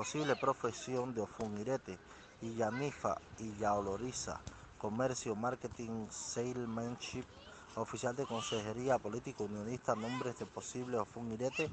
posible profesión de Ofunirete, Illanifa, Illaoloriza, comercio, marketing, salesmanship, oficial de consejería, político, unionista, nombres de posible Ofunirete,